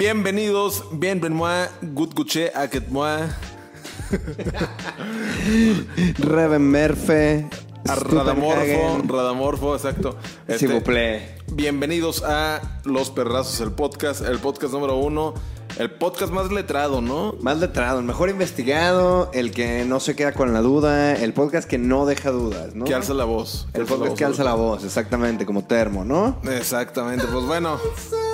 Bienvenidos, bienvenue, good guche, moi, Reven Merfe. a Radamorfo, Radamorfo, exacto. Este, S'il vous plaît. bienvenidos a Los Perrazos, el podcast, el podcast número uno, el podcast más letrado, ¿no? Más letrado, el mejor investigado, el que no se queda con la duda, el podcast que no deja dudas, ¿no? Que alza la voz. El podcast que alza la voz, exactamente, como termo, ¿no? Exactamente, pues bueno.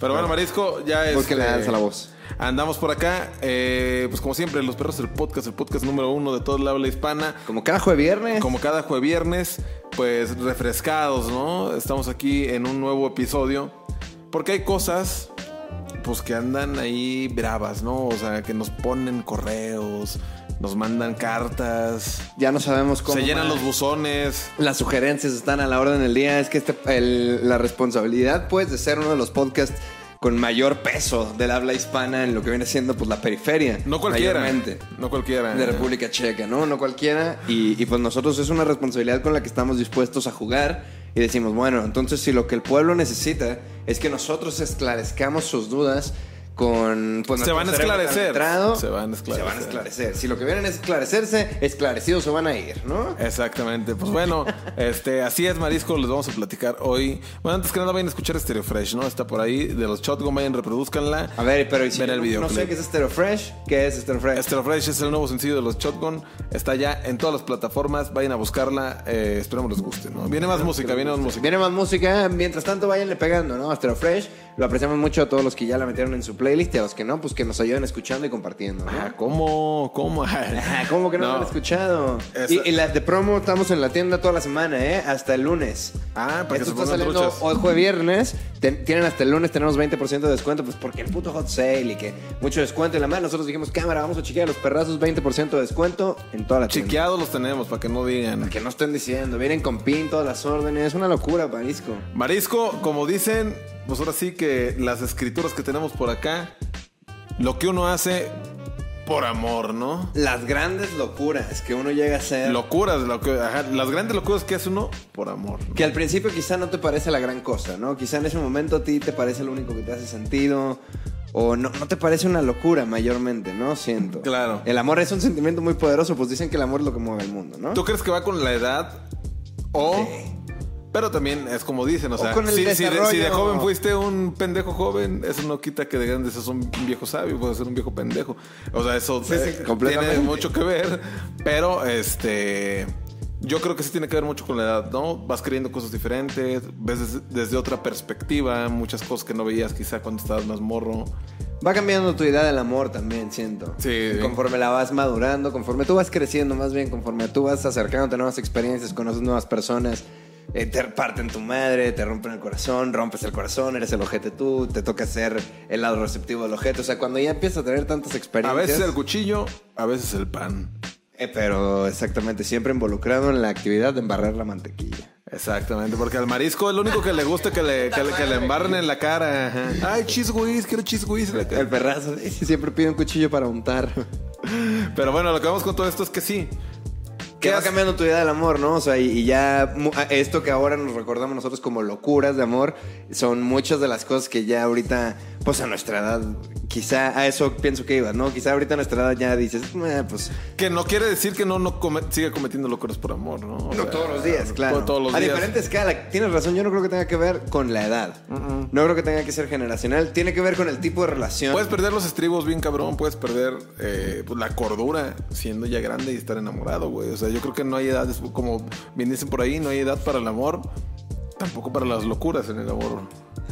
Pero bueno, Marisco, ya es. Porque le alza la voz. Andamos por acá, eh, pues como siempre, Los Perros, el podcast, el podcast número uno de toda la habla hispana. Como cada jueves viernes. Como cada jueves viernes, pues refrescados, ¿no? Estamos aquí en un nuevo episodio. Porque hay cosas, pues que andan ahí bravas, ¿no? O sea, que nos ponen correos, nos mandan cartas, Ya no sabemos cómo. se llenan los buzones. Las sugerencias están a la orden del día. Es que este, el- la responsabilidad, pues, de ser uno de los podcasts con mayor peso del habla hispana en lo que viene siendo, pues, la periferia. No cualquiera. mayormente. No cualquiera. de República Checa, ¿no? No cualquiera. Y, y, pues nosotros es una responsabilidad con la que estamos dispuestos a jugar. Y decimos, bueno, entonces si lo que el pueblo necesita es que nosotros esclarezcamos sus dudas con... Pues, Se van a esclarecer. Se van a Se esclarecer. van a esclarecer. Si lo que vienen es esclarecerse, esclarecidos se van a ir, ¿no? Exactamente. Pues bueno, este, así es, Marisco. Les vamos a platicar hoy. Bueno, antes que nada, vayan a escuchar Stereo Fresh, ¿no? Está por ahí de los Shotgun, vayan, reproduzcanla. A ver, pero ¿y si Ven el no- videoclip. No sé qué es Stereo Fresh. ¿Qué es Stereo Fresh? Stereo Fresh es el nuevo sencillo de los Shotgun. Está ya en todas las plataformas. Vayan a buscarla. Eh, esperemos les guste, ¿no? Viene más música, viene más música. Viene más música, mientras tanto váyanle pegando, ¿no? Stereo Fresh. Lo apreciamos mucho a todos los que ya la metieron en su playlist y a los que no, pues que nos ayuden escuchando y compartiendo, ¿no? Ah, ¿Cómo? ¿Cómo? Ah, ¿Cómo que no, lo han escuchado? Y, y la de promo estamos en la tienda toda la semana, ¿eh? Hasta el lunes. Ah, para que Esto se está saliendo truchas. hoy jueves viernes. Ten- tienen hasta el lunes, tenemos 20% de descuento, pues porque el puto hot sale y que mucho descuento en la mano. Nosotros dijimos, cámara, vamos a chequear a los perrazos, 20% de descuento en toda la tienda. Chiqueados los tenemos, para que no digan. Que no estén diciendo, vienen con pin todas las órdenes, una locura, Marisco. Marisco, como dicen, pues ahora sí que las escrituras que tenemos por acá, lo que uno hace por amor, ¿no? Las grandes locuras que uno llega a hacer. Locuras, lo que, ajá, las grandes locuras que hace uno por amor. ¿no? Que al principio quizá no te parece la gran cosa, ¿no? Quizá en ese momento a ti te parece lo único que te hace sentido. O no, no te parece una locura mayormente, ¿no? Siento. Claro. El amor es un sentimiento muy poderoso, pues dicen que el amor es lo que mueve el mundo, ¿no? ¿Tú crees que va con la edad? O. Sí. Pero también es como dicen, o O sea, si, si de, desarrollo. si de joven fuiste un pendejo joven, eso no quita que de grande seas un viejo sabio, puedes ser un viejo pendejo. O sea, eso Sí, sí, eh, tiene mucho que ver, pero este. Yo creo que sí tiene que ver mucho con la edad, ¿no? Vas creyendo cosas diferentes, ves desde, desde otra perspectiva, muchas cosas que no veías quizá cuando estabas más morro. Va cambiando tu idea del amor también, siento. Sí. Conforme la vas madurando, conforme tú vas creciendo, más bien, conforme tú vas acercándote a nuevas experiencias, conoces nuevas personas, eh, te parten tu madre, te rompen el corazón, rompes el corazón, eres el ojete tú, te toca ser el lado receptivo del ojete. O sea, cuando ya empiezas a tener tantas A experiencias. veces el cuchillo, a veces el pan. Eh, pero exactamente, siempre involucrado en la actividad de embarrar la mantequilla. Exactamente, porque al marisco es lo único que le gusta que le, que le, que le embarren en la cara. ajá. Ay, cheese whiz, quiero cara. El perrazo siempre pide un cuchillo para untar. Pero bueno, lo que vamos con todo esto es que sí. Que ¿Qué va cambiando tu idea del amor, ¿no? O sea, y, y ya esto que ahora nos recordamos nosotros como locuras de amor, son muchas de las cosas que ya ahorita, pues a nuestra edad, quizá a eso pienso que ibas, ¿no? Quizá ahorita a nuestra edad ya dices, "Eh, pues Que no quiere decir que no, no come- siga cometiendo locuras por amor, ¿no? O no sea, todos los días, claro. Todos los a días. diferente escala. Tienes razón, yo no creo que tenga que ver con la edad. No creo que tenga que ser generacional. Tiene que ver con el tipo de relación. Puedes perder los estribos bien cabrón, puedes perder eh, pues, la cordura siendo ya grande y estar enamorado, güey. O sea, yo creo que no hay edad, como bien dicen por ahí, no hay edad para el amor, tampoco para las locuras en el amor.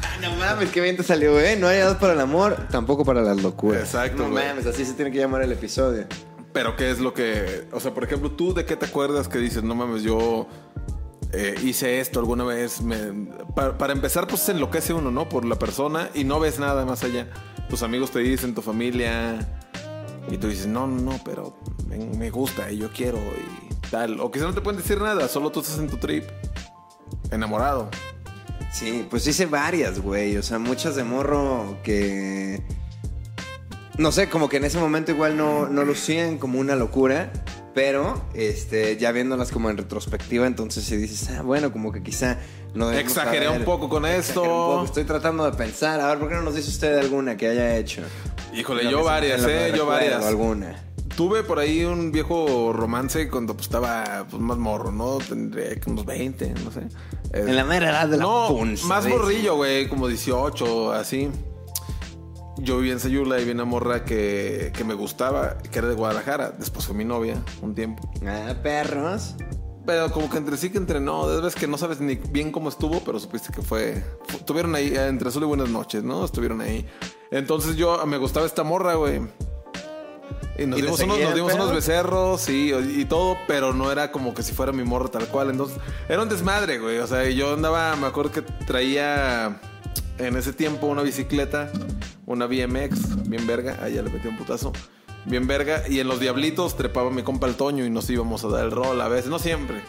Ah, No mames, qué bien te salió, ¿eh? No hay edad para el amor, tampoco para las locuras. Exacto, No güey. mames, así se tiene que llamar el episodio. Pero qué es lo que, o sea, por ejemplo, tú de qué te acuerdas que dices, no mames, yo eh, hice esto alguna vez. me- para, para empezar, pues se enloquece uno, ¿no? Por la persona y no ves nada más allá. Tus amigos te dicen, tu familia, y tú dices, no, no, no, pero me, me gusta y yo quiero y tal. O quizá no te pueden decir nada, solo tú estás en tu trip, enamorado. Sí, pues hice varias, güey. O sea, muchas de morro que. No sé, como que en ese momento igual no, no lucían como una locura. Pero, este, ya viéndolas como en retrospectiva, entonces si dices, ah, bueno, como que quizá no Exageré un poco con un esto. poco. Estoy tratando de pensar, a ver, ¿por qué no nos dice usted alguna que haya hecho? Híjole, yo varias, eh, yo varias. alguna. Tuve por ahí un viejo romance cuando pues, estaba pues, más morro, ¿no? Tendría que unos 20, no sé. En la mera edad de la no, punza, más morrillo, güey, como 18, así. Yo vivía en Sayula y vi una morra que, que me gustaba, que era de Guadalajara. Después fue mi novia un tiempo. Ah, perros. Pero como que entre sí que entre no, de vez que no sabes ni bien cómo estuvo, pero supiste que fue, fu- Tuvieron ahí, entre azul y buenas noches, ¿no? Estuvieron ahí. Entonces yo me gustaba esta morra, güey. Y nos ¿Y le dimos, unos, nos dimos becerros y, y todo, pero no era como que si fuera mi morra tal cual. Entonces, era un desmadre, güey. O sea, yo andaba, me acuerdo que traía en ese tiempo una bicicleta, una BMX, bien verga. Ahí ya le metí un putazo. Bien verga. Y en los diablitos trepaba mi compa el Toño y nos íbamos a dar el rol a veces, no siempre.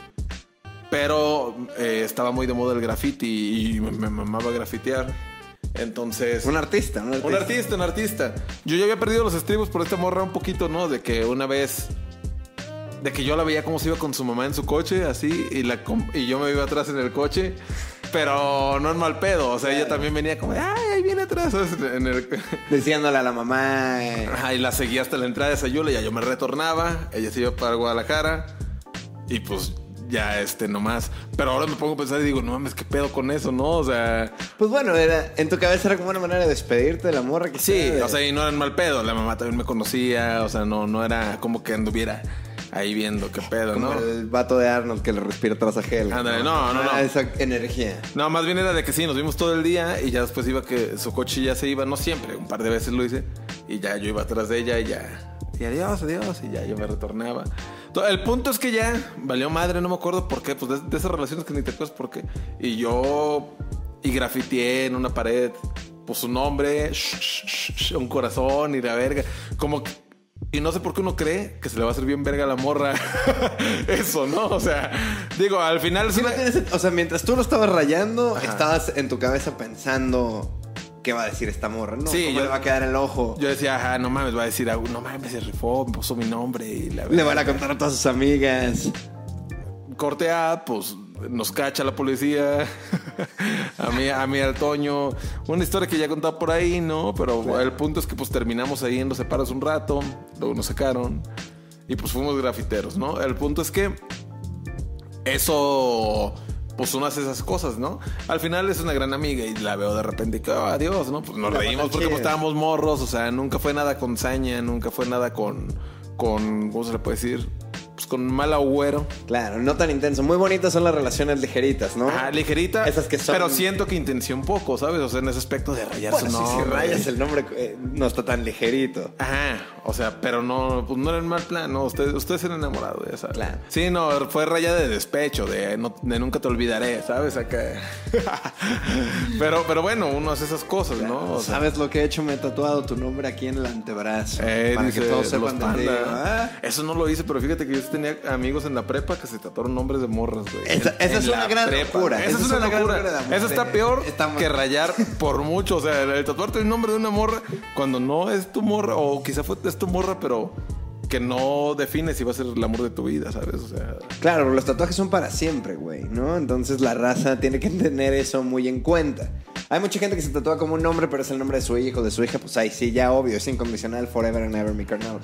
Pero eh, estaba muy de moda el graffiti y me, me mamaba grafitear. Entonces. Un artista, un artista. Un artista, un artista. Yo ya había perdido los estribos por esta morra un poquito, ¿no? De que una vez. De que yo la veía como se iba con su mamá en su coche, así, y, la, y yo me iba atrás en el coche, pero no en mal pedo. O sea, ella también venía como, ay, ahí viene atrás. En el- Diciéndole a la mamá. eh, Ajá, y la seguía hasta la entrada de Sayula, ya yo me retornaba, ella se iba para Guadalajara, y pues ya este nomás. Pero ahora me pongo a pensar y digo, no mames, qué pedo con eso, ¿no? O sea, Pues bueno, era, en tu cabeza era como una manera de despedirte de la morra que Sí, o sea, y no era en mal pedo. La mamá también me conocía, o sea, no, no era como que anduviera ahí viendo qué pedo, como ¿no? el vato de Arnold que le respira tras a Hel. Ándale, no, no, no. Ah, Esa energía. No, más bien era de que sí, nos vimos todo el día y ya después iba que su coche ya se iba, no siempre, un par de veces lo hice, y ya yo iba atrás de ella y ya, y adiós, adiós, y ya yo me retornaba. El punto es que ya valió madre, no me acuerdo por qué, pues de, de esas relaciones que ni te acuerdas por qué. Y yo, y grafiteé en una pared, pues su nombre, sh- sh- sh- un corazón y la verga, como que- y no sé por qué uno cree que se le va a hacer bien verga a la morra. Eso, ¿no? O sea, digo, al final es Sí, no una- tienes- o sea, mientras tú lo estabas rayando, estabas en tu cabeza pensando qué va a decir esta morra, ¿no? Sí, ¿Cómo yo- le va a quedar el ojo? Yo decía, ajá, no mames, va a decir, algo, no mames, se rifó, me puso mi nombre y la Le van a contar a todas sus amigas. Corte A, pues nos cacha la policía. a mí, a mí, al Toño. Una historia que ya he contado por ahí, ¿no? Pero el punto es que pues terminamos ahí en los separos un rato, luego nos sacaron y pues fuimos grafiteros, ¿no? El punto es que eso pues uno hace esas cosas, ¿no? Al final es una gran amiga y la veo de repente y que, oh, adiós, ¿no? Pues nos La reímos porque pues, estábamos morros, o sea, nunca fue nada con saña, nunca fue nada con, con, ¿cómo se le puede decir? Pues con mal agüero. Claro, no tan intenso. Muy bonitas son las relaciones ligeritas, ¿no? Ajá, ligerita. Esas que son- Pero siento que intención poco, ¿sabes? O sea, en ese aspecto de rayar Bueno, su nombre. si rayas el nombre, eh, no está tan ligerito. Ajá, o sea, pero no, pues no era en mal plan, no, ustedes, ustedes eran enamorados, ya sabes. Claro. Sí, no, fue raya de despecho, de, no- de nunca te olvidaré, ¿sabes? Acá. pero, pero bueno, uno hace esas cosas, ¿no? O sea, ¿Sabes lo que he hecho? Me he tatuado tu nombre aquí en el antebrazo. eh, para dice, que todos sepan de ti. Ah, Eso no lo hice, pero fíjate que yo sí tenía amigos en la prepa que se tatuaron nombres de morras, güey. Esa- esa en es una gran locura. Esa es una, locura. Eso está peor que rayar por mucho. O sea, el tatuarte el nombre de una morra cuando no es tu morra, o quizá fue, es tu morra, pero que no define si va a ser el amor de tu vida, ¿sabes? O sea, Claro, los tatuajes son para siempre, güey, ¿no? Entonces la raza tiene que tener eso muy en cuenta. Hay mucha gente que se tatúa como un nombre, pero es el nombre de su hijo, de su hija, pues ahí sí, ya obvio, es incondicional, forever and ever, mi carnal.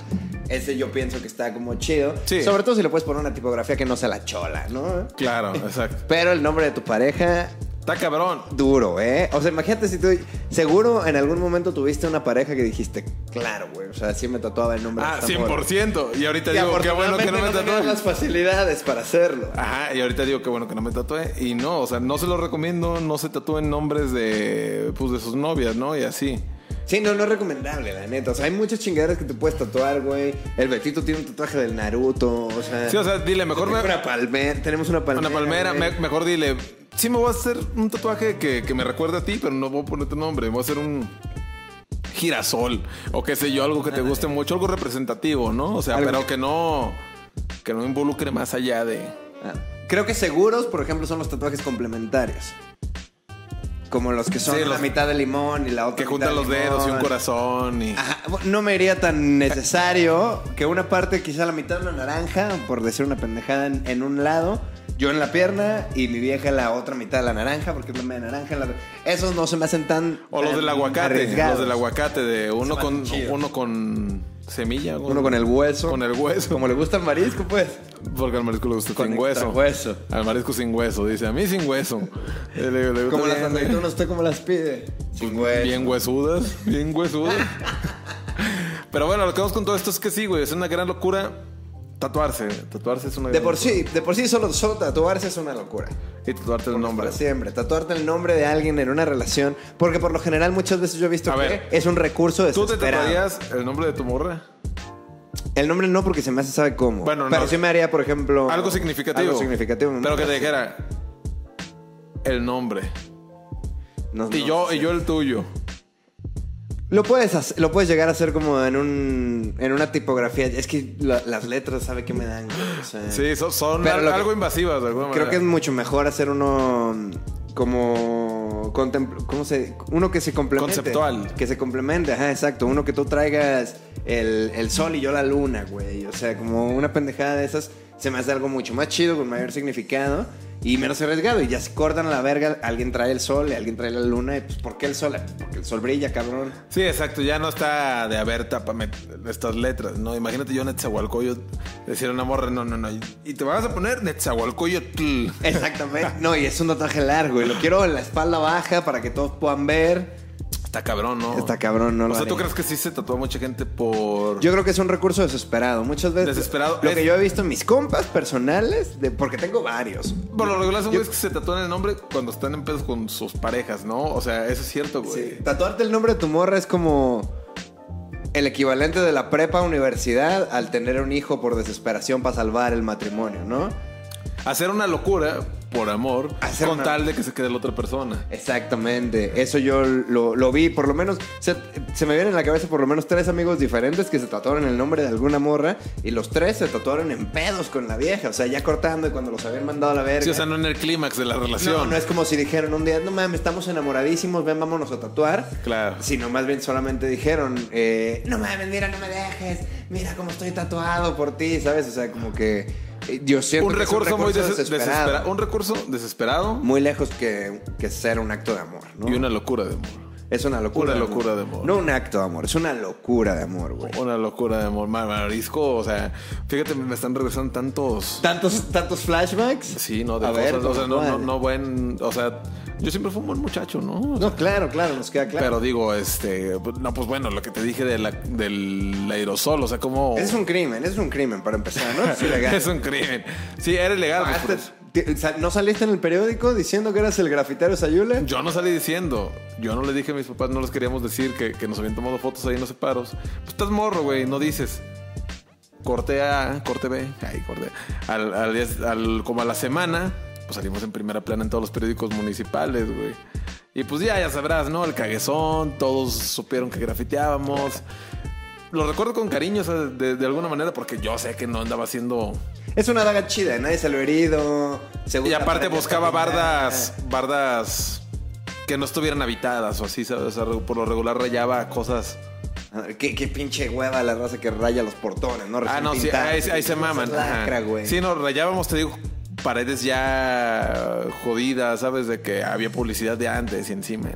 Ese yo pienso que está como chido. Sí. Sobre todo si le puedes poner una tipografía que no sea la chola, ¿no? claro, exacto. Pero el nombre de tu pareja, Está cabrón. duro, ¿eh? O sea, imagínate si tú... Seguro en algún momento tuviste una pareja que dijiste, claro, güey, o sea, sí me tatuaba el nombre Ah, de esta morra". 100%. Y ahorita Y digo, qué bueno que no me tatué. las facilidades para hacerlo. Ajá, y ahorita digo que bueno que no me tatué. Y no, o sea, no se lo recomiendo, no se tatúen nombres de, pues, de sus novias, ¿no? Y así. Sí, no, no es recomendable, la neta. O sea, hay muchas chingaderas que te puedes tatuar, güey. El Betito tiene un tatuaje del Naruto, o sea... Sí, o sea, dile, mejor me, una palmera, tenemos una palmera. Una palmera, me- mejor dile, sí me voy a hacer un tatuaje que, que me recuerde a ti, pero no voy a poner tu nombre, voy a hacer un girasol o qué sé yo, algo que te guste mucho, algo representativo, ¿no? O sea, Algo- pero que no que no involucre más allá de Ah, Creo que seguros, por ejemplo, son los tatuajes complementarios. como los que son Sí, la mitad de limón y la otra Que mitad juntan de los dedos y un corazón y... Ajá, no me iría tan necesario que una parte, quizá la mitad de una naranja, por decir una pendejada, en, en un lado, yo en la pierna y mi vieja en la otra mitad de la naranja, porque es la naranja. la- Esos no se me hacen tan. O los tan del aguacate, arriesgados. los del aguacate, de uno con, uno con semilla. Uno con el hueso. Con el hueso. Como le gusta el marisco, pues. Porque al marisco le gusta Con sin hueso. hueso. Al marisco sin hueso, dice. A mí sin hueso. Le- le Como las aceitunas, ¿usted cómo las pide? Sin hueso. Bien huesudas, bien huesudas. Pero bueno, lo que vamos con todo esto es que sí, güey, es una gran locura tatuarse. Tatuarse es una De por sí, de por sí solo, solo tatuarse es una locura. Y tatuarte el nombre. Para siempre. Tatuarte el nombre de alguien en una relación. Porque por lo general muchas veces yo he visto A que ver, es un recurso ¿Tú te tatuarías el nombre de tu morra? El nombre no, porque se me hace sabe cómo. Bueno, Pero no. sí me haría, por ejemplo. Algo significativo. Algo significativo. Pero que te dijera el nombre. No, Y no yo, y yo el tuyo. Lo puedes, hacer- lo puedes llegar a hacer como en un en una tipografía. Es que la- las letras, ¿sabe qué me dan? O sea, Sí, son, son al- que- algo invasivas de alguna Creo manera. que es mucho mejor hacer uno como contempl- ¿cómo se? Uno que se complemente. Conceptual. Que se complemente, ajá, exacto. Uno que tú traigas el, el sol y yo la luna, güey. O sea, como una pendejada de esas se me hace algo mucho más chido, con mayor significado y menos arriesgado. Y ya se cortan a la verga, alguien trae el sol y alguien trae la luna. Y pues, ¿por qué el sol? Porque el sol brilla, cabrón. Sí, exacto. Ya no está de haber tapame estas letras, ¿no? Imagínate yo Netzahualcoyot decir una morra, no, no, no. Y te vas a poner Netzahualcoyotl. Exactamente. No, y es un tatuaje largo. Y lo quiero en la espalda baja para que todos puedan ver. Está cabrón, ¿no? Está cabrón, no O lo sea, ¿tú crees que sí se tatúa mucha gente por...? Yo creo que es un recurso desesperado. Muchas veces. Desesperado. Lo Es- que yo he visto en mis compas personales, de, porque tengo varios. Por lo regular son Yo- güeyes que se tatúan el nombre cuando están en pedos con sus parejas, ¿no? O sea, eso es cierto, güey. Sí. Tatuarte el nombre de tu morra es como el equivalente de la prepa a universidad al tener un hijo por desesperación para salvar el matrimonio, ¿no? Hacer una locura por amor Hacer con una- tal de que se quede la otra persona. Exactamente, eso yo lo, lo vi, por lo menos se, se me viene en la cabeza por lo menos tres amigos diferentes que se tatuaron el nombre de alguna morra y los tres se tatuaron en pedos con la vieja, o sea, ya cortando y cuando los habían mandado a la verga. Sí, o sea, no en el clímax de la relación. no, no es como si dijeron un día, no mames, estamos enamoradísimos, ven, vámonos a tatuar. Claro. Sino más bien solamente dijeron, eh, no mames, mira, no me dejes, mira cómo estoy tatuado por ti, ¿sabes? O sea, como que yo siento Un que es un recurso, muy des- desesperado. Un recurso desesperado Muy lejos que, que ser un acto de amor, ¿no? y una locura de amor. Es una locura. Una de amor. locura de amor. No un acto de amor, es una locura de amor, güey. Una locura de amor. Ma- Marisco, o sea, fíjate, me están regresando tantos. ¿Tantos, tantos flashbacks? Sí, no, de A cosas. ver, o sea, no, no, no buen. O sea, yo siempre fui un buen muchacho, ¿no? O sea, No, claro, claro, nos queda claro. Pero digo, este. No, pues bueno, lo que te dije de la- del aerosol, o sea, como. es un crimen, es un crimen para empezar, ¿no? Es ilegal. es un crimen. Sí, era ilegal. pues, ti- sa- ¿No saliste en el periódico diciendo que eras el grafitero Sayule? Yo no salí diciendo, yo no le dije a mis papás, no les queríamos decir que, que nos habían tomado fotos ahí en los separos. Pues estás morro, güey, no dices. Corte A, corte B, ahí corte. Al, al, al- como a la semana, pues salimos en primera plana en todos los periódicos municipales, güey. Y pues ya, ya sabrás, ¿no? El caguezón, todos supieron que grafiteábamos. Lo recuerdo con cariño, o sea, de, de alguna manera, porque yo sé que no andaba haciendo. Es una daga chida, nadie se lo ha herido. se Y aparte buscaba bardas, bardas que no estuvieran habitadas o así, ¿sabes? O sea, por lo regular rayaba cosas. ¿Qué, qué pinche hueva la raza que raya los portones, ¿no? Ah, no, sí, ahí, ahí se maman. lacra. Sí, no, rayábamos, te digo, paredes ya jodidas, ¿sabes? De que había publicidad de antes y encima.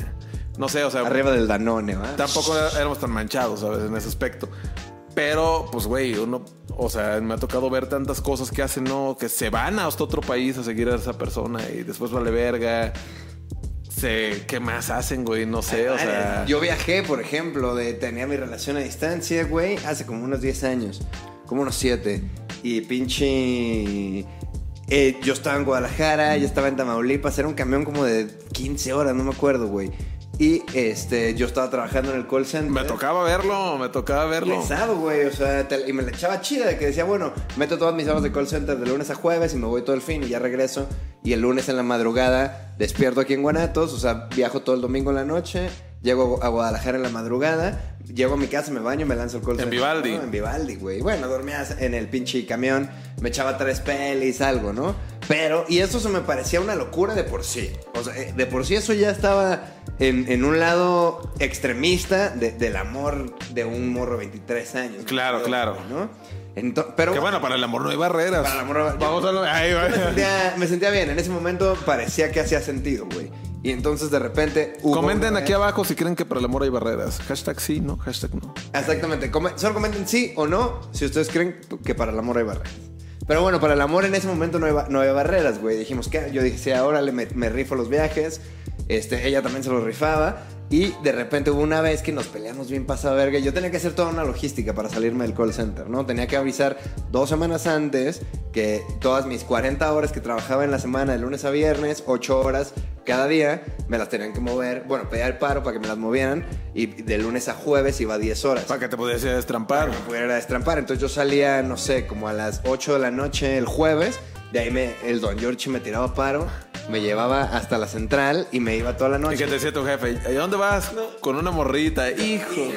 No sé, o sea, Arriba del Danone, ¿va? tampoco éramos tan manchados, ¿sabes? En ese aspecto. Pero, pues, güey, uno, o sea, me ha tocado ver tantas cosas que hacen, ¿no? Que se van hasta otro país a seguir a esa persona y después vale verga. Se, ¿Qué más hacen, güey? No sé, o sea. Yo viajé, por ejemplo, de tenía mi relación a distancia, güey, hace como unos 10 años, como unos 7. Y pinche... eh, yo estaba en Guadalajara, ella estaba en Tamaulipas, era un camión como de 15 horas, no me acuerdo, güey. Y este, yo estaba trabajando en el call center. Me tocaba verlo, me tocaba verlo. Pesado, güey, o sea, te- y me la echaba chida de que decía, bueno, meto todas mis horas de call center de lunes a jueves y me voy todo el fin y ya regreso. Y el lunes en la madrugada despierto aquí en Guanatos, o sea, viajo todo el domingo en la noche, llego a Guadalajara en la madrugada, llego a mi casa, me baño, me lanzo el call En. Vivaldi. ¿no? En Vivaldi, güey. Bueno, dormía en el pinche camión, me echaba tres pelis, algo, ¿no? Pero, y eso se me parecía una locura de por sí. O sea, eh, de por sí eso ya estaba en, en un lado extremista de- del amor de un morro de 23 años. Claro, claro. ¿no? Ento- pero Que bueno, para el amor no hay barreras. Para el amor no hay- Vamos a lo... Ahí me sentía, me sentía bien. En ese momento parecía que hacía sentido, güey. Y entonces de repente hubo Comenten una- aquí abajo si creen que para el amor hay barreras. Hashtag sí, no, hashtag no. Exactamente. Solo comenten sí o no si ustedes creen que para el amor hay barreras. Pero bueno, para el amor en ese momento no hay, ba- no hay barreras, güey. Dijimos que yo dije, sí, ahora me rifo los viajes. Este, ella también se los rifaba. Y de repente hubo una vez que nos peleamos bien pasado de verga. Yo tenía que hacer toda una logística para salirme del call center, ¿no? Tenía que avisar dos semanas antes que todas mis 40 horas que trabajaba en la semana, de lunes a viernes, 8 horas cada día, me las tenían que mover. Bueno, pedía el paro para que me las movieran. Y de lunes a jueves iba 10 horas Para que te pudiese destrampar. para que pudiera destrampar. Entonces yo salía, no sé, como a las 8 de la noche el jueves. De ahí me, el don Giorgi me tiraba paro, me llevaba hasta la central y me iba toda la ¿Y noche. qué te decía tu jefe? ¿Y a dónde vas? Con una morrita. Hijo.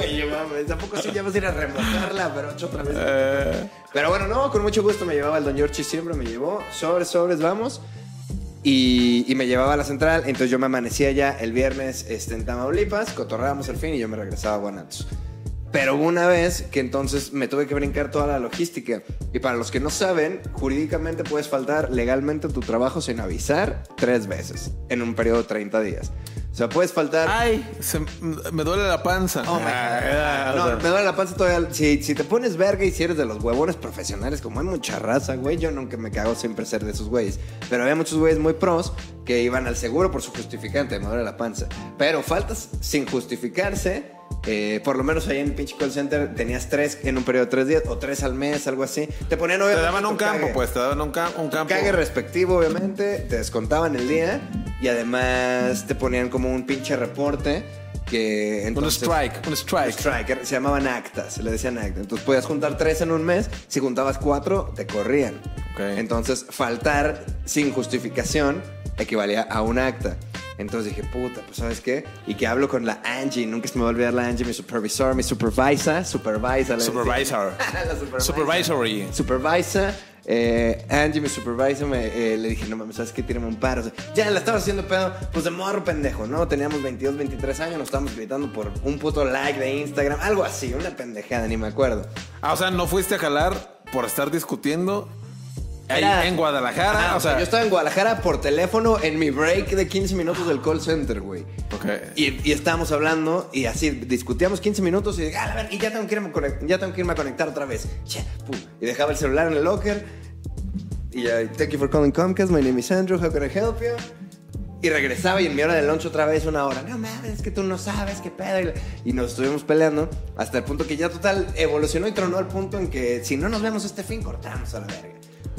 me llevaba, tampoco sí, ya vas a ir a remojarla, pero otra vez. Eh, Pero bueno, no, con mucho gusto me llevaba el don Giorgi siempre, me llevó, sobres, sobres, vamos. Y, y me llevaba a la central, entonces yo me amanecía ya el viernes este, en Tamaulipas, cotorrábamos al fin y yo me regresaba a Guanatos. Pero hubo una vez que entonces me tuve que brincar toda la logística. Y para los que no saben, jurídicamente puedes faltar legalmente tu trabajo sin avisar tres veces en un periodo de 30 días. O sea, puedes faltar... Ay, se- me duele la panza. Oh my God. Ah, No, me duele la panza todavía. Si, si te pones verga y si eres de los huevones profesionales, como hay mucha raza, güey, yo nunca me cago siempre ser de esos güeyes. Pero había muchos güeyes muy pros que iban al seguro por su justificante, me duele la panza. Pero faltas sin justificarse. eh, por lo menos ahí en el pinche call center tenías tres en un periodo de tres días o tres al mes, algo así. Te ponían Te obviamente daban un campo, cague. pues. Te daban un, cam- un campo. Cague respectivo, obviamente, te descontaban el día y además te ponían como un pinche reporte que Un entonces... strike. Un Un strike. strike, era- se llamaban actas, se le decían actas. Entonces podías juntar tres en un mes, si juntabas cuatro, te corrían. Ok. Entonces faltar sin justificación equivalía a un acta. Entonces dije, puta, pues ¿sabes qué? Y que hablo con la Angie, nunca se me va a olvidar la Angie, mi supervisor, mi supervisa, supervisa. le decía. Supervisor. la supervisor. Supervisory. Supervisa. eh, Angie, mi supervisor, me, eh, le dije, no mames, ¿sabes qué? Tírame un paro. O sea, ya la estaba haciendo pedo, pues de morro pendejo, ¿no? Teníamos 22, 23 años, nos estábamos gritando por un puto like de Instagram, algo así, una pendejada, ni me acuerdo. Ah, o sea, no fuiste a jalar por estar discutiendo ahí Era- en Guadalajara. Ajá, o sea, yo estaba en Guadalajara por teléfono en mi break de 15 minutos del call center, güey. Ok. Y, y estábamos hablando y así discutíamos 15 minutos y, "Ah, a ver, y ya tengo, que irme a conect- ya tengo que irme a conectar otra vez. Che, pum. Y dejaba el celular en el locker. Y ya, thank you for calling Comcast, my name is Andrew, how can I help you? Y regresaba y en mi hora de lunch otra vez una hora. No mames, es que tú no sabes qué pedo. Y nos estuvimos peleando hasta el punto que ya total evolucionó y tronó al punto en que si no nos vemos este fin, cortamos a la verga.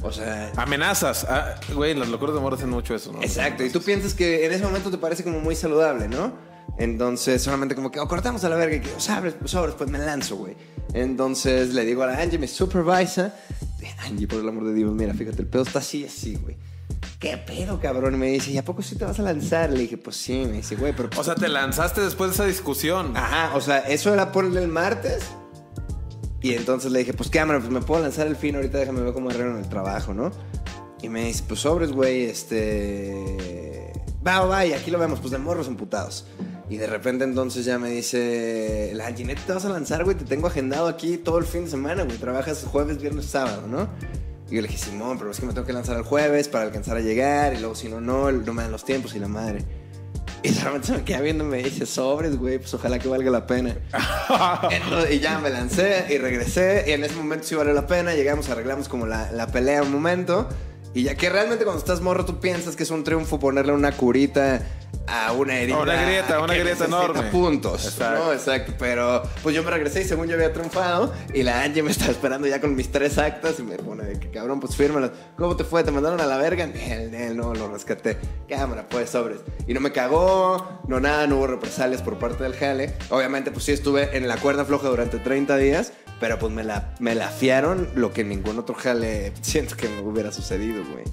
O sea, Amenazas. Ah, güey, los locuros de amor hacen mucho eso, ¿no? Exacto, y tú piensas que en ese momento te parece como muy saludable, ¿no? Entonces, solamente como que, oh, cortamos a la verga y que, oh, sabes, sobres, pues me lanzo, güey. Entonces le digo a la Angie, mi supervisa, Angie, por el amor de Dios, mira, fíjate, el pedo está así, así, güey. ¿Qué pedo, cabrón? Y me dice, ¿y a poco sí te vas a lanzar? Le dije, pues sí, me dice, güey, pero... O sea, te lanzaste después de esa discusión. Ajá, o sea, eso era por el martes. Y entonces le dije, pues cámara, pues me puedo lanzar el fin, ahorita déjame ver cómo arreglo en el trabajo, ¿no? Y me dice, pues sobres, güey, este... Va, va, y aquí lo vemos, pues de morros emputados. Y de repente entonces ya me dice, la Ginette te vas a lanzar, güey, te tengo agendado aquí todo el fin de semana, güey, trabajas jueves, viernes, sábado, ¿no? Y yo le dije, Simón, pero es que me tengo que lanzar el jueves para alcanzar a llegar, y luego si no, no, no me dan los tiempos y la madre. Y solamente se me queda viendo y me dice, sobres, güey, pues ojalá que valga la pena. Entonces, y ya me lancé y regresé. Y en ese momento sí valió la pena. Llegamos, arreglamos como la, la pelea un momento. Y ya que realmente cuando estás morro tú piensas que es un triunfo ponerle una curita a una herida. Una grieta, una que grieta enorme. puntos. Exacto. ¿no? Exacto. Pero pues yo me regresé y según yo había triunfado. Y la Angie me estaba esperando ya con mis tres actas. Y me pone de que cabrón, pues fírmalo. ¿Cómo te fue? ¿Te mandaron a la verga? Nel, nel, no, lo rescaté. Cámara, pues, sobres. Y no me cagó, no nada, no hubo represalias por parte del jale. Obviamente, pues sí estuve en la cuerda floja durante 30 días. Pero pues me la, me la fiaron lo que ningún otro jale siento que me hubiera sucedido, güey.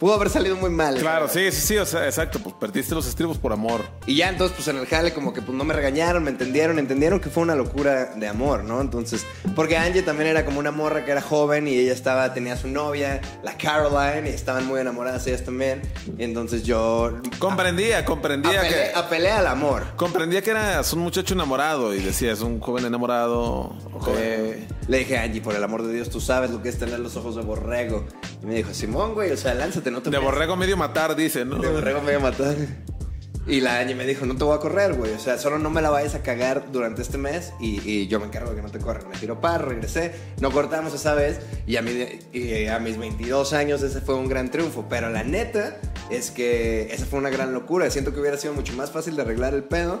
Pudo haber salido muy mal. Claro, sí, sí, sí, o sea, exacto, pues perdiste los estribos por amor. Y ya entonces, pues en el jale, como que pues no me regañaron, me entendieron, entendieron que fue una locura de amor, ¿no? Entonces, porque Angie también era como una morra que era joven y ella estaba, tenía su novia, la Caroline, y estaban muy enamoradas ellas también. Y entonces yo. Comprendía, comprendía apelé, que. apelé al amor. Comprendía que eras un muchacho enamorado y decías, un joven enamorado. Eh, le dije a Angie, por el amor de Dios, tú sabes lo que es tener los ojos de borrego. Y me dijo, Simón, güey, o sea, lánzate, no te De metas". borrego medio matar, dice, ¿no? De borrego me iba a matar. Y la Angie me dijo, no te voy a correr, güey. O sea, solo no me la vayas a cagar durante este mes y, y yo me encargo de que no te corran. Me tiró par, regresé, no cortamos esa vez y a, mi- y a mis 22 años ese fue un gran triunfo. Pero la neta es que esa fue una gran locura. Siento que hubiera sido mucho más fácil de arreglar el pedo.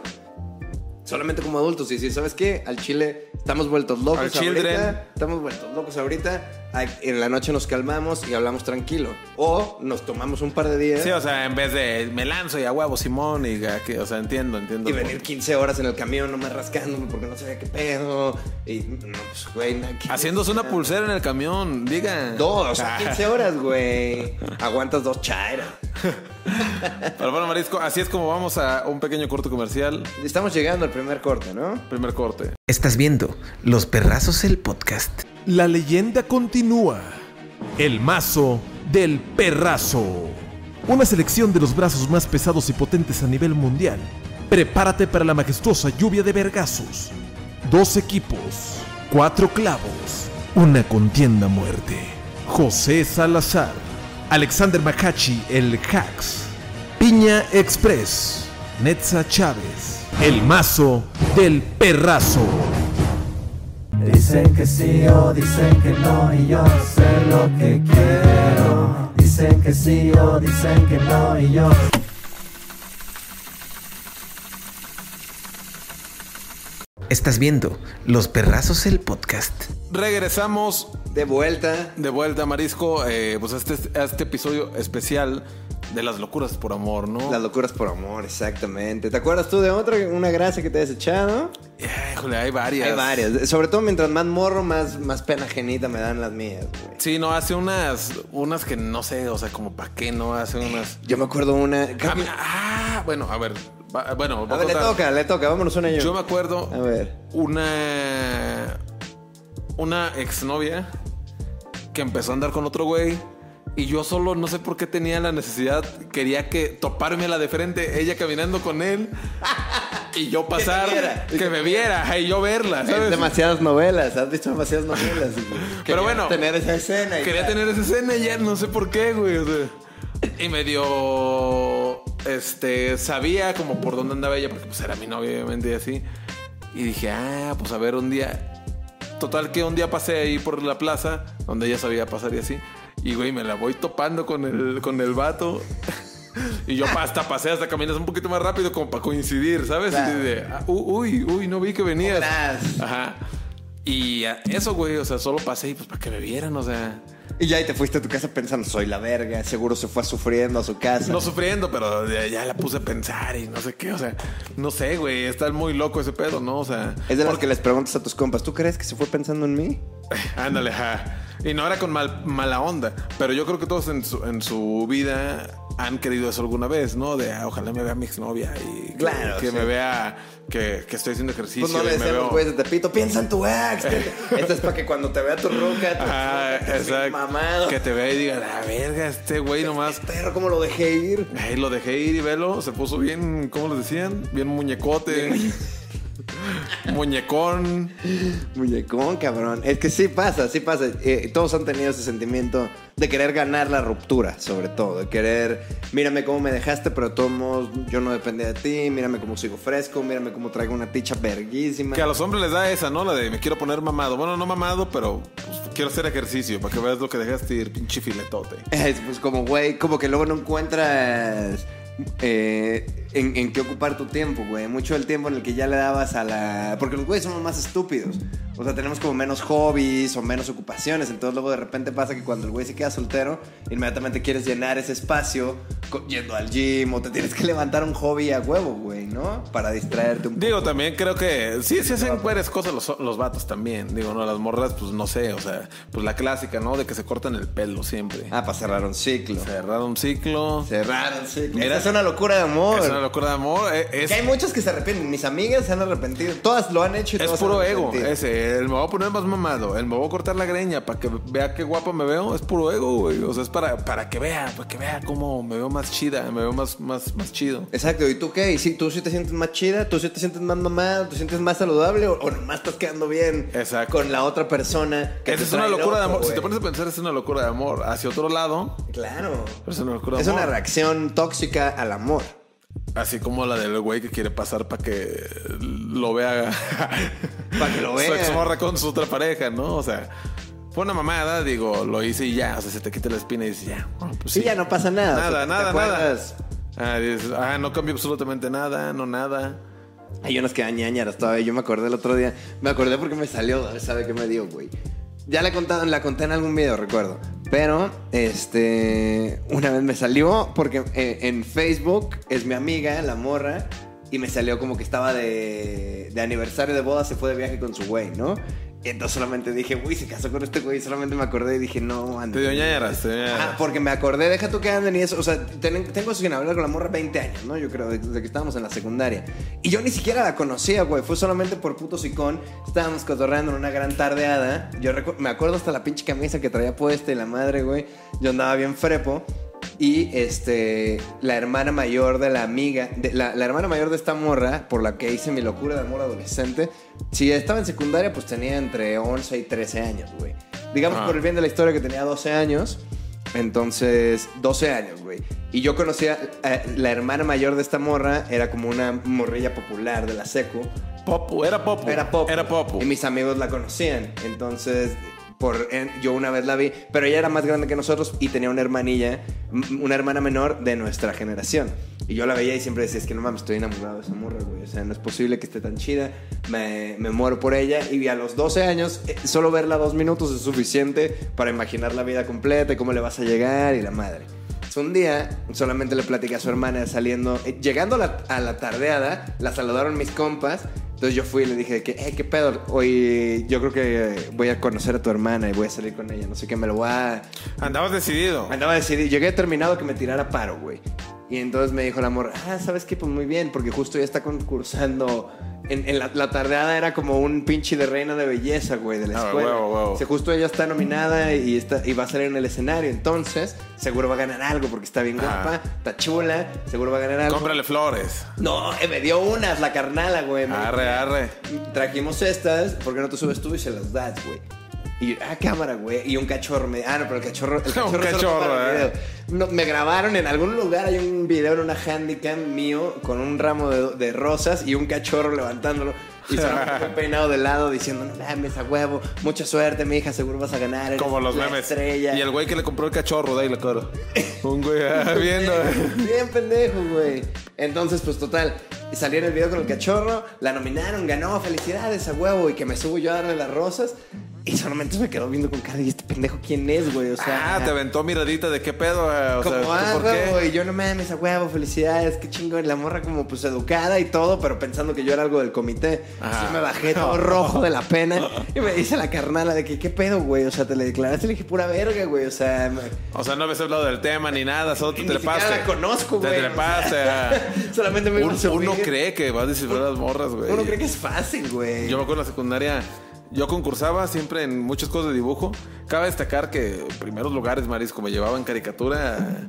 Solamente como adultos. Y si, ¿sabes qué? Al chile estamos vueltos locos Al ahorita. children. Estamos vueltos locos ahorita. En la noche nos calmamos y hablamos tranquilo. O nos tomamos un par de días. Sí, o sea, en vez de me lanzo y a huevo Simón y que, o sea, entiendo, entiendo. Y venir 15 horas en el camión nomás rascándome porque no sabía qué pedo. Y no, pues, güey, nada Haciéndose una pulsera en el camión, diga. Dos, o sea, 15 horas, güey. Aguantas dos chairas. Pero bueno, Marisco, así es como vamos a un pequeño corto comercial. Estamos llegando al primer corte, ¿no? Primer corte. Estás viendo Los Perrazos el podcast. La leyenda continúa. El mazo del perrazo. Una selección de los brazos más pesados y potentes a nivel mundial. Prepárate para la majestuosa lluvia de vergazos. Dos equipos, cuatro clavos, una contienda muerte. José Salazar, Alexander Macachi, el Hacks, Piña Express, Netza Chávez, el mazo del perrazo. Dicen que sí o dicen que no y yo sé lo que quiero. Dicen que sí o dicen que no y yo Estás viendo Los Perrazos el podcast. Regresamos De vuelta. de vuelta, Marisco, eh, pues a este, a este episodio especial de las locuras por amor, ¿no? Las locuras por amor, exactamente. ¿Te acuerdas tú de otra, una gracia que te has echado? Híjole, hay varias. Hay varias. Sobre todo mientras más morro, más, más pena genita me dan las mías, güey. Sí, no, hace unas, unas que no sé, o sea, como para qué no hace unas. Yo me acuerdo una. Ah, ah, bueno, a ver, bueno, voy A ver, le toca, le toca. Vámonos una yo. Yo me acuerdo A ver. una una exnovia que empezó a andar con otro güey y yo solo no sé por qué tenía la necesidad, quería que topármela de frente, ella caminando con él y yo pasar, viera. que me viera, y yo verla, demasiadas novelas, has visto demasiadas novelas. Quería Pero bueno, tener esa escena. y Quería ya. tener esa escena y ya no sé por qué, güey. o sea. y medio. Este. Sabía como por dónde andaba ella, porque pues era mi novia, obviamente, y así. Y dije, ah, pues a ver, un día. Total, que un día pasé ahí por la plaza, donde ella sabía pasar y así. Y güey, me la voy topando con el, con el vato. Y yo hasta pasé, hasta caminas un poquito más rápido como para coincidir, ¿sabes? Claro. Y de, ah, uy, uy, no vi que venías. Ajá. Y ah, eso, güey, o sea, solo pasé y pues para que me vieran, o sea. Y ya y te fuiste a tu casa pensando, soy la verga. Seguro se fue sufriendo a su casa. No sufriendo, pero ya, ya la puse a pensar y no sé qué, o sea, no sé, güey, está muy loco ese pedo, ¿no? O sea, es de las que les preguntas a tus compas, ¿tú crees que se fue pensando en mí? ándale, ja. Y no era con mal- mala onda, pero yo creo que todos en su, en su vida han querido eso alguna vez, ¿no? De ah, ojalá me vea mi exnovia y que, Claro, que sí. me vea que, que estoy haciendo ejercicio. Pues no le y me decían los veo- de Tepito, piensa en tu ex. Esto es para que cuando te vea tu ruca, tu bien exacto. mamado. Que te vea y diga, la verga, este güey nomás. Perro, ¿cómo lo dejé ir? Ahí lo dejé ir y velo, se puso bien, ¿cómo les decían? Bien muñecote. Muñecón. Muñecón, cabrón. Es que sí pasa, sí pasa. Eh, todos han tenido ese sentimiento de querer ganar la ruptura, sobre todo. De querer, mírame cómo me dejaste, pero de todos modos yo no dependía de ti. Mírame cómo sigo fresco. Mírame cómo traigo una ticha verguísima. Que a los hombres les da esa, ¿no? La de me quiero poner mamado. Bueno, no mamado, pero pues, quiero hacer ejercicio para que veas lo que dejaste ir, pinche filetote. Es pues como, güey, como que luego no encuentras eh, en, en qué ocupar tu tiempo, güey. Mucho el tiempo en el que ya le dabas a la... Porque los güeyes somos más estúpidos. O sea, tenemos como menos hobbies o menos ocupaciones. Entonces luego de repente pasa que cuando el güey se queda soltero, inmediatamente quieres llenar ese espacio yendo al gym o te tienes que levantar un hobby a huevo, güey, ¿no? Para distraerte un poco. Digo, también creo que sí, sí hacen varias cosas los, los vatos también. Digo, no, las morras, pues no sé, o sea, pues la clásica, ¿no? De que se cortan el pelo siempre. Ah, para cerrar un ciclo. Cerrar un ciclo. Cerrar un ciclo. Es una locura de amor. Es una locura de amor. eh, Es, Que hay muchos que se arrepienten. Mis amigas se han arrepentido. Todas lo han hecho y es puro ego. Ese, el me voy a poner más mamado. El me voy a cortar la greña para que vea qué guapo me veo. Es puro ego, güey. O sea, es para, para que vea, para que vea cómo me veo más chida, me veo más, más, más chido. Exacto, ¿y tú qué? ¿Y si tú sí te sientes más chida? ¿Tú sí te sientes más mamá? ¿Tú sientes más saludable? ¿O, o nomás estás quedando bien Exacto. con la otra persona? que Esa es una locura de amor. Si te pones a pensar, es una locura de amor. Hacia otro lado, Claro. pero es una locura de Es amor. una reacción tóxica al amor. Así como la del güey que quiere pasar para que lo vea. Pa' que lo Su vea. exmorra con su otra pareja, ¿no? O sea, fue una mamada, digo, lo hice y ya. O sea, se te quita la espina y dices, ya. bueno, pues Sí, sí. ya no pasa nada. Nada, O sea, ¿te nada, nada. Ah, dices, ah, no cambió absolutamente nada, no nada. Hay unas que ñañaras todavía. Yo me acordé el otro día. Me acordé porque me salió. ¿Sabe qué me dio, güey? Ya la he contado, la conté en algún video, recuerdo. Pero, este. Una vez me salió porque eh, en Facebook es mi amiga, la morra. Y me salió como que estaba de, de aniversario de boda, se fue de viaje con su güey, ¿no? Y entonces solamente dije, uy, se casó con este güey. Solamente me acordé y dije, no, Te ñañaras, te dio ñañaras. Ah, porque me acordé, deja tú que anden y eso. O sea, ten- tengo sin hablar con la morra 20 años, ¿no? Yo creo, desde que estábamos en la secundaria. Y yo ni siquiera la conocía, güey. Fue solamente por puto sicón. Estábamos cotorreando en una gran tardeada. Yo me acuerdo hasta la pinche camisa que traía puesta y la madre, güey. Yo andaba bien frepo. Y este, la hermana mayor de la amiga, de- la, la hermana mayor de esta morra, por la que hice mi locura de amor adolescente, si estaba en secundaria, pues tenía entre 11 y 13 años, güey. Digamos Ah. por el bien de la historia que tenía 12 años. Entonces, 12 años, güey. Y yo conocía, la hermana mayor de esta morra, era como una morrilla popular de la secu. Popu, era Popu. Era Popu. Era Popu. Y mis amigos la conocían. Entonces, por, yo una vez la vi, pero ella era más grande que nosotros y tenía una hermanilla, una hermana menor de nuestra generación. Y yo la veía y siempre decía, es que no mames, estoy enamorado de esa morra, güey. O sea, no es posible que esté tan chida. Me, me muero por ella. Y a los 12 años, eh, solo verla dos minutos es suficiente para imaginar la vida completa y cómo le vas a llegar y la madre. Entonces, un día solamente le platicé a su hermana saliendo, eh, llegando a la, a la tardeada, la saludaron mis compas. Entonces yo fui y le dije que, eh, ¿qué pedo? Hoy yo creo que voy a conocer a tu hermana y voy a salir con ella. No sé qué, me lo voy a... Andabas decidido. Andaba a decidir, llegué determinado que me tirara paro, güey. Y entonces me dijo el amor, ah, ¿sabes qué? Pues muy bien, porque justo ya está concursando. En, en la, la tardeada era como un pinche de reina de belleza, güey, de la Ah, escuela. O sea, justo ella está nominada y, está, y va a salir en el escenario. Entonces, seguro va a ganar algo porque está bien Ajá. guapa, está chula, seguro va a ganar algo. Cómprale flores. No, eh, me dio unas, la carnala, güey. Me- Arre, arre. Trajimos estas, ¿por qué no te subes tú y se las das, güey? Y yo, ah, cámara, güey. Y un cachorro me. Ah, no, pero el cachorro. El cachorro, solo cachorro, eh. No, me grabaron en algún lugar. Hay un video en una handicam mío con un ramo de, de rosas y un cachorro levantándolo. Y solamente peinado de lado diciendo, no mames, a huevo. Mucha suerte, mi hija, seguro vas a ganar. eres Como los la memes. Estrella. Y el güey que le compró el cachorro, de ahí la cara. Un güey ah, viendo. Bien pendejo, güey. Entonces, pues total, salí en el video con el cachorro, la nominaron, ganó, felicidades a huevo, y que me subo yo a darle las rosas. Y solamente me quedó viendo con cara, y este pendejo, ¿quién es, güey? O sea, ah, te aventó miradita de qué pedo. eh, O sea, como, ¿tú ah, ¿por huevo, qué? y yo no mames, a huevo, felicidades, qué chingón. La morra como pues educada y todo, pero pensando que yo era algo del comité. Así me bajé todo rojo de la pena y me dice la carnala de que, ¿qué pedo, güey? O sea, te le declaraste, le dije, pura verga, güey. O sea, me- O sea, no habías hablado del tema ni nada, solo te trepaste. la conozco, Te güey, o trepaste. sea, ah. solamente me Uno, uno cree que vas a descifrar las morras, güey. Uno cree que es fácil, güey. Yo me acuerdo en la secundaria, yo concursaba siempre en muchas cosas de dibujo. Cabe destacar que primeros lugares, Marisco, me llevaba en caricatura.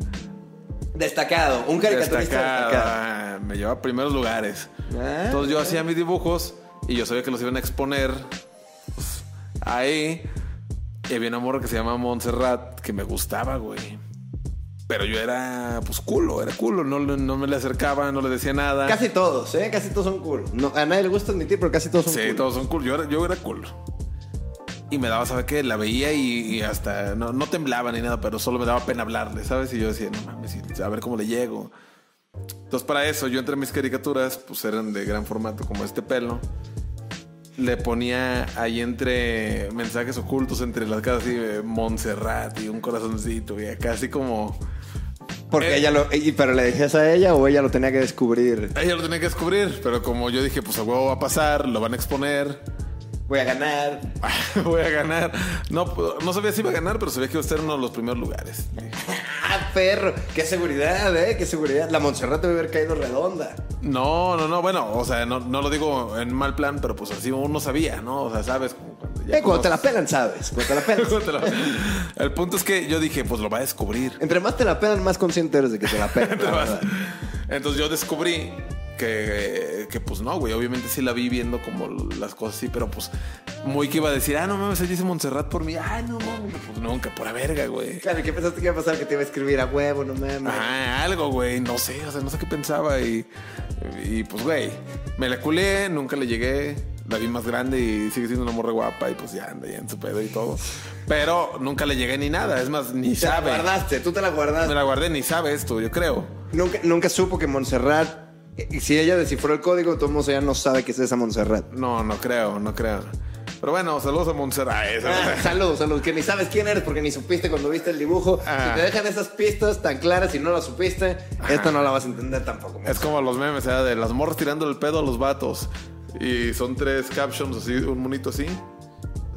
Destacado, un caricaturista destacado. Me llevaba primeros lugares. Ah, Entonces yo hacía mis dibujos y yo sabía que los iban a exponer pues, ahí. Y había una morra que se llama Montserrat que me gustaba, güey. Pero yo era, pues, culo, era culo. No, no me le acercaba, no le decía nada. Casi todos, ¿eh? Casi todos son cool. No, a nadie le gusta admitir, pero casi todos son Sí, cool. todos son cool. Yo era, yo era cool. Y me daba, ¿sabe qué? La veía y, y hasta no, no temblaba ni nada, pero solo me daba pena hablarle, ¿sabes? Y yo decía, no mames, y a ver cómo le llego. Entonces, para eso, yo entre mis caricaturas, pues eran de gran formato, como este pelo. Le ponía ahí entre mensajes ocultos, entre las casas así, de Montserrat y un corazoncito, y acá así como. Porque Eh. ella lo. y- ¿Pero le decías a ella o ella lo tenía que descubrir? Ella lo tenía que descubrir, pero como yo dije, pues a huevo va a pasar, lo van a exponer, Voy a ganar. voy a ganar. No, no sabía si iba a ganar, pero sabía que iba a estar en uno de los primeros lugares. ¡Ah, perro! ¡Qué seguridad, eh! ¡Qué seguridad! La Montserrat debe haber caído redonda. No, no, no, bueno, o sea, no, no lo digo en mal plan, pero pues así uno sabía, ¿no? O sea, sabes, Eh, cuando te la pelan, sabes. Cuando te la pelan. El punto es que yo dije, pues lo va a descubrir. Entre más te la pelan, más consciente eres de que te la pelan. la verdad. Entonces yo descubrí que, que pues no, güey, obviamente sí la vi viendo como las cosas así, pero pues muy que iba a decir, ah, no mames, ahí dice Montserrat por mí, ah, no mames, pues nunca, pura verga, güey. Claro, ¿y ¿qué pensaste que iba a pasar? Que te iba a escribir a huevo, no mames. Ajá, algo, güey, no sé, o sea, no sé qué pensaba y, y pues, güey, me la culé, nunca le llegué, la vi más grande y sigue siendo una morra guapa y pues ya anda ya en su pedo y todo. Pero nunca le llegué ni nada, es más, ni Te la sabe. guardaste, tú te la guardaste. Me la guardé, ni sabe esto, yo creo. Nunca, nunca supo que Montserrat. Si ella descifró el código, todo el mundo ya no sabe que es esa Montserrat. No, no creo, no creo. Pero bueno, saludos a Montserrat. Ah, saludos, saludos. Que ni sabes quién eres porque ni supiste cuando viste el dibujo. Ah. Si te dejan esas pistas tan claras y no las supiste, esta no la vas a entender tampoco. Es como los memes, ¿eh? De las morras tirando el pedo a los vatos. Y son tres captions así, un monito así.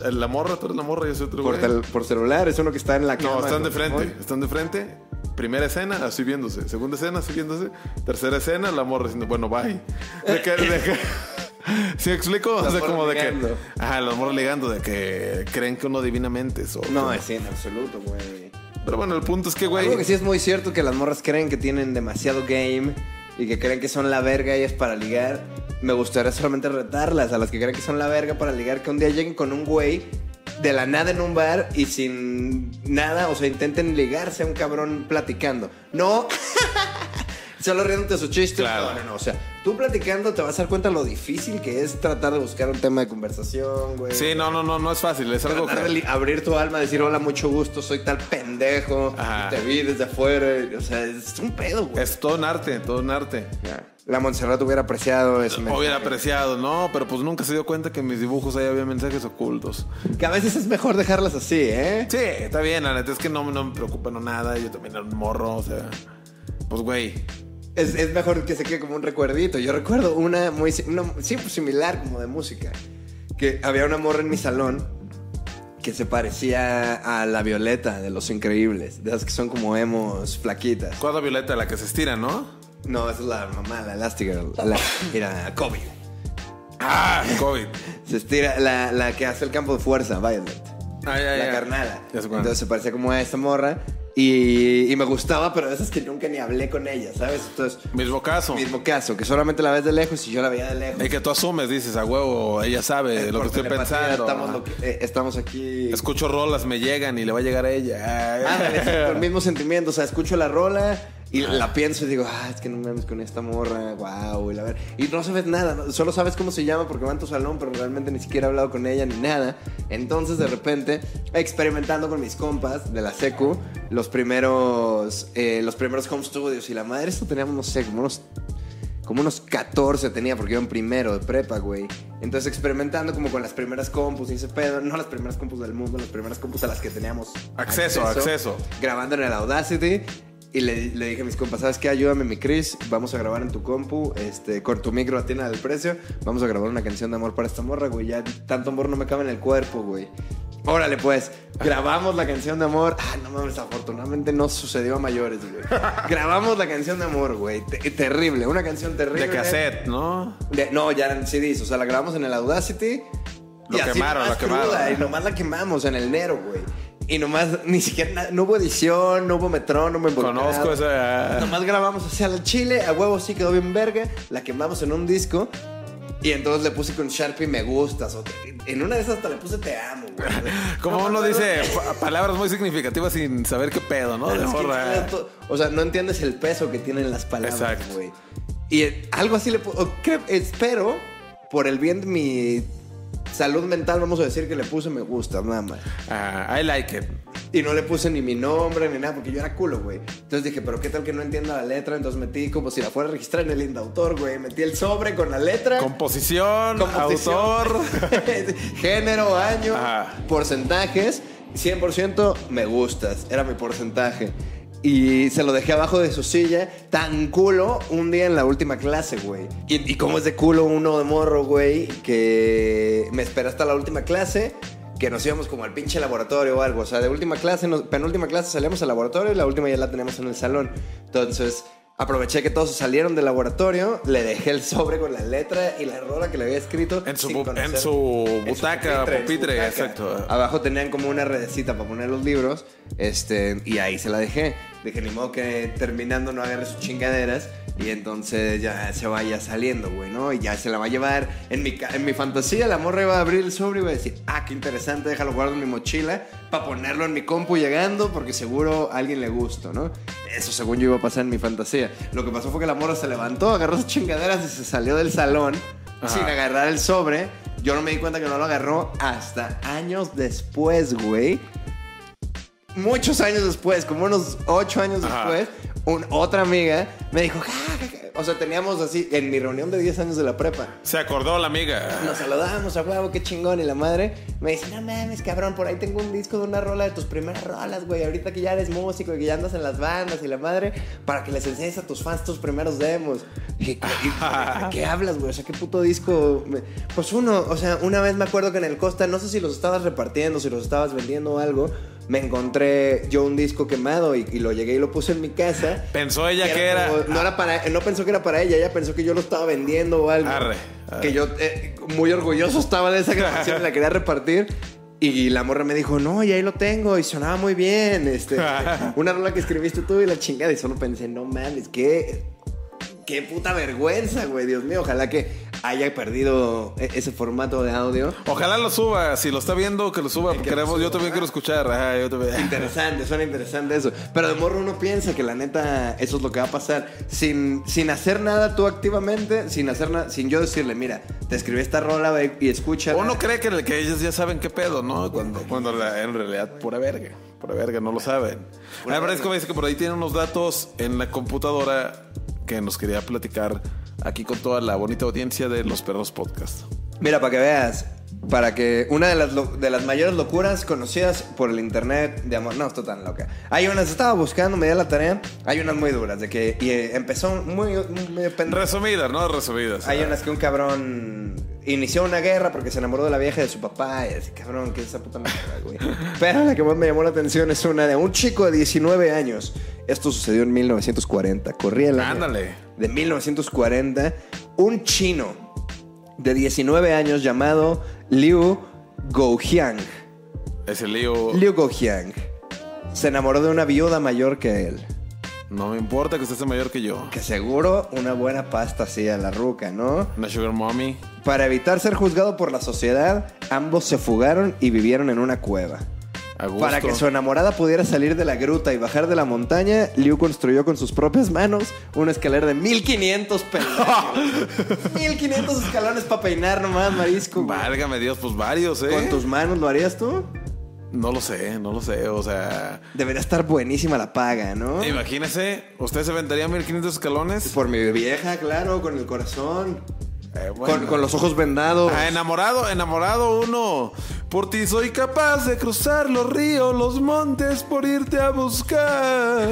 La morra, tú eres la morra, yo soy otro por, güey. por celular, es uno que está en la cama. No, están de frente, están de frente. Primera escena, así viéndose. Segunda escena, así viéndose. Tercera escena, la morra diciendo, bueno, bye. De que, de que- ¿Sí explico? O sea, como de que... ligando. Ajá, las morras ligando, de que creen que uno divinamente eso. No, es en absoluto, güey. Pero bueno, el punto es que, güey... Algo que sí es muy cierto que las morras creen que tienen demasiado game y que creen que son la verga ellas para ligar. Me gustaría solamente retarlas a las que creen que son la verga para ligar, que un día lleguen con un güey de la nada en un bar y sin nada, o sea, intenten ligarse a un cabrón platicando. No. Solo riéndote su chiste. Claro. No, no, no. O sea, tú platicando te vas a dar cuenta lo difícil que es tratar de buscar un tema de conversación, güey. Sí, no, no, no, no es fácil. Es algo Tratar que... abrir tu alma, decir hola, mucho gusto, soy tal pendejo, Ajá. te vi desde afuera, o sea, es un pedo, güey. Es todo un arte, todo un arte. La Montserrat hubiera apreciado mensaje. Hubiera apreciado, no, pero pues nunca se dio cuenta que en mis dibujos ahí había mensajes ocultos. Que a veces es mejor dejarlas así, ¿eh? Sí, está bien, la neta es que no, no me preocupa no nada, yo también era un morro, o sea, pues güey. Es, es mejor que se quede como un recuerdito. Yo recuerdo una muy una, sí, pues, similar como de música. Que había una morra en mi salón que se parecía a la Violeta de Los Increíbles. De esas que son como emos flaquitas. Cuadra violeta, la que se estira, ¿no? No, esa es la mamá, la Elastigirl. La, mira, Kobe. Ah, COVID. Se estira, la, la que hace el campo de fuerza, Violet. Ah, ya, la ya. carnala. Ya cuál. Entonces se parecía como a esta morra. Y, y me gustaba, pero de esas que nunca ni hablé con ella, ¿sabes? Entonces, Mismo caso. mismo caso, que solamente la ves de lejos y yo la veía de lejos. Y que tú asumes, dices, a huevo, ella sabe lo que estoy pensando. Estamos, lo que- eh, estamos aquí. Escucho rolas, me llegan y le va a llegar a ella. Con el mismo sentimiento. O sea, escucho la rola y la pienso y digo, ah, es que no mames con esta morra, wow, y la ver. Y no sabes nada, ¿no? solo sabes cómo se llama porque va en tu salón, pero realmente ni siquiera he hablado con ella ni nada. Entonces, de repente, experimentando con mis compas de la secu, los primeros, eh, los primeros home studios y la madre, esto teníamos, no sé, como unos como unos 14 tenía porque iba en primero de prepa, güey. Entonces experimentando como con las primeras compus y ese pedo, no las primeras compus del mundo, las primeras compus a las que teníamos Acceso, acceso. Grabando en el Audacity. Y le, le dije a mis compas, ¿sabes qué? Ayúdame, mi Chris. Vamos a grabar en tu compu, este, con tu micro a del precio. Vamos a grabar una canción de amor para esta morra, güey. Ya tanto amor no me cabe en el cuerpo, güey. Órale, pues. Grabamos la canción de amor. Ah, no mames, afortunadamente no sucedió a mayores, güey. Grabamos la canción de amor, güey. Te- terrible, una canción terrible. De cassette, ¿no? De- no, ya eran CDs. O sea, la grabamos en el Audacity. Lo y así quemaron, nomás lo quemaron. cruda, Y nomás la quemamos en el Nero, güey. Y nomás, ni siquiera, no hubo edición, no hubo metrónomo involucrado. Conozco esa. Nomás grabamos hacia el chile, a huevo sí quedó bien verga. La quemamos en un disco. Y entonces le puse con Sharpie me gustas. o te- en una de esas hasta le puse te amo, güey. Como No, uno no, dice pa- palabras muy significativas sin saber qué pedo, ¿no? De morra. o sea, no entiendes el peso que tienen las palabras, Exacto. güey. Y eh, algo así le pu- o creo- espero, por el bien de mi salud mental, vamos a decir que le puse me gusta, nada más. Ah, I like it. Y no le puse ni mi nombre ni nada, porque yo era culo, güey. Entonces dije, pero qué tal que no entienda la letra. Entonces metí como si la fuera a registrar en el indautor, güey. Metí el sobre con la letra. Composición, composición, autor. género, año, Ajá. porcentajes. 100% me gustas. Era mi porcentaje. Y se lo dejé abajo de su silla, tan culo, un día en la última clase, güey. Y, y como es de culo uno de morro, güey, que me espera hasta la última clase, que nos íbamos como al pinche laboratorio o algo. O sea, de última clase, nos- penúltima clase salíamos al laboratorio y la última ya la tenemos en el salón. Entonces, aproveché que todos salieron del laboratorio, le dejé el sobre con la letra y la rola que le había escrito. En su bu- en su butaca, en su pupitre, butaca. exacto. Abajo tenían como una redecita para poner los libros. Este, y ahí se la dejé. Dije, ni modo que terminando no agarre sus chingaderas. Y entonces ya se vaya saliendo, güey, ¿no? Y ya se la va a llevar. En mi, en mi fantasía, la morra iba a abrir el sobre y iba a decir, ah, qué interesante, déjalo guardo en mi mochila para ponerlo en mi compu llegando porque seguro a alguien le gusta, ¿no? Eso según yo iba a pasar en mi fantasía. Lo que pasó fue que la morra se levantó, agarró sus chingaderas y se salió del salón Ajá. sin agarrar el sobre. Yo no me di cuenta que no lo agarró hasta años después, güey. Muchos años después, como unos ocho años Ajá. después, un- otra amiga me dijo, "Ja, ja, ja". o sea, teníamos así, en mi reunión de 10 años de la prepa, Se acordó la amiga. nos saludamos a huevo, qué chingón. Y la madre me dice, no mames, cabrón, por ahí tengo un disco de una rola de tus primeras rolas, güey. Ahorita que ya eres músico y que ya andas en las bandas y la madre, para que les enseñes a tus fans tus primeros demos. Dije, ¿qué, ¿de qué hablas, güey? O sea, ¿qué puto disco? Pues uno, o sea, una vez me acuerdo que en el Costa, no sé si los estabas repartiendo, si los estabas vendiendo o algo, me encontré yo un disco quemado y, y lo llegué y lo puse en mi casa. Pensó ella que era. como- no, era para, no pensó que era para ella, ella pensó que yo lo estaba vendiendo o algo. Arre, arre. Que yo eh, muy orgulloso estaba de esa grabación, la quería repartir. Y la morra me dijo, no, y ahí lo tengo, y sonaba muy bien. Este, una rola que escribiste tú y la chingada. Y solo pensé, no mames, qué, qué puta vergüenza, güey, Dios mío. Ojalá que haya perdido e- ese formato de audio. Ojalá lo suba. Si lo está viendo, que lo suba. Que lo queremos, yo también quiero escuchar. Ajá, yo también. Interesante, suena interesante eso. Pero de morro uno piensa que la neta eso es lo que va a pasar. Sin, sin hacer nada tú activamente, sin hacer nada, sin yo decirle, mira, te escribí esta rola y escucha. Uno cree que, que ellos ya saben qué pedo, ¿no? Cuando, cuando la- en realidad pura verga. Pura verga, no lo saben. Me dice que por ahí tiene unos datos en la computadora que nos quería platicar aquí con toda la bonita audiencia de Los Perros Podcast. Mira, para que veas, para que una de las, de las mayores locuras conocidas por el internet de amor, no, estoy tan loca. Hay unas, estaba buscando, me di la tarea, hay unas muy duras, de que y, eh, empezó muy, muy. Resumidas, ¿no? Resumidas. Hay unas que un cabrón inició una guerra porque se enamoró de la vieja de su papá. Y así, cabrón, que es esa puta mierda, güey. Pero la que más me llamó la atención es una de un chico de 19 años. Esto sucedió en 1940. Corría el año de 1940. Un chino de 19 años llamado Liu Gojiang. Ese lío. Liu Gojiang se enamoró de una viuda mayor que él. No me importa que usted sea mayor que yo. Que seguro una buena pasta así a la ruca, ¿no? Una sugar mommy. Para evitar ser juzgado por la sociedad, ambos se fugaron y vivieron en una cueva. Para que su enamorada pudiera salir de la gruta y bajar de la montaña, Liu construyó con sus propias manos una escalera de 1500 peldaños. 1500 escalones para peinar nomás, marisco. güey. Válgame Dios, pues varios, ¿eh? ¿Con tus manos lo harías tú? No lo sé, no lo sé. O sea, Debería estar buenísima la paga, ¿no? imagínese, ¿usted se aventaría 1500 escalones? Por mi vieja, claro, con el corazón. Eh, bueno. Con, con los ojos vendados. Ah, enamorado, enamorado uno. Por ti soy capaz de cruzar los ríos, los montes por irte a buscar.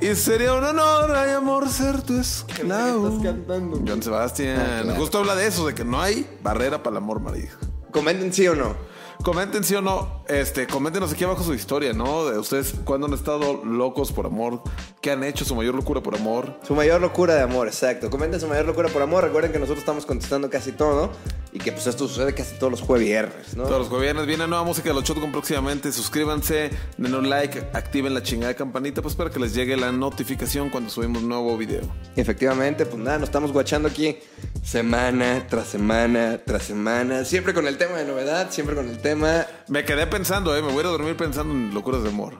Y sería un honor, ay amor, ser tu esclavo. estás cantando? John Sebastián. Ah, claro. Justo habla de eso, de que no hay barrera para el amor, marido. Comenten sí o no. Comenten sí o no, este, coméntenos aquí abajo su historia, ¿no? De ustedes cuándo han estado locos por amor, qué han hecho, su mayor locura por amor. Su mayor locura de amor, exacto. Comenten su mayor locura por amor. Recuerden que nosotros estamos contestando casi todo y que pues esto sucede casi todos los jueves viernes, ¿no? Todos los gobiernos viene nueva música de los Shotgun próximamente. Suscríbanse, denle un like, activen la chingada campanita, pues para que les llegue la notificación cuando subimos nuevo video. Efectivamente, pues nada, nos estamos guachando aquí semana tras semana tras semana. Siempre con el tema de novedad, siempre con el tema. Me quedé pensando, eh, me voy a ir a dormir pensando en locuras de amor.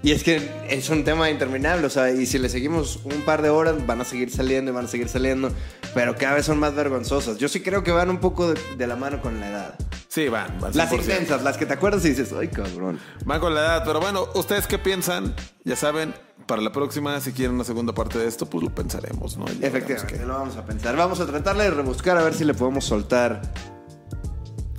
Y es que es un tema interminable, o sea, y si le seguimos un par de horas, van a seguir saliendo y van a seguir saliendo. pero cada vez son más vergonzosas. Yo sí creo que van un poco de, de la mano con la edad. Sí, van. van Las 100%. intensas, las que te acuerdas y dices, ay, cabrón. Van con la edad, pero bueno, ¿ustedes qué piensan? Ya saben, para la próxima, si quieren una segunda parte de esto, pues lo pensaremos, ¿no? Y Efectivamente, lo vamos a pensar. Vamos a tratarle de rebuscar a ver si le podemos soltar.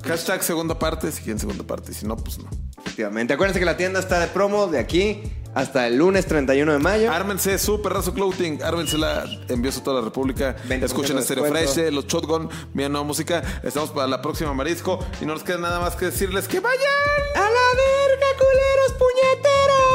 Hashtag segunda parte, si quieren segunda parte, y si no, pues no. Efectivamente. Acuérdense que la tienda está de promo de aquí hasta el lunes 31 de mayo. Ármense su perrazo clothing, ármensela, envíos a toda la República. 20% Escuchen Stereo. Fresh, los Shotgun, mi nueva música. Estamos para la próxima Marisco y no nos queda nada más que decirles que vayan. ¡A la verga, culeros puñeteros!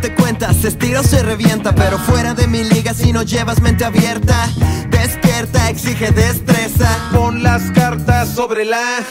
Date cuenta, se estira o se revienta, pero fuera de mi liga si no llevas mente abierta. Despierta, exige destreza. Pon las cartas sobre la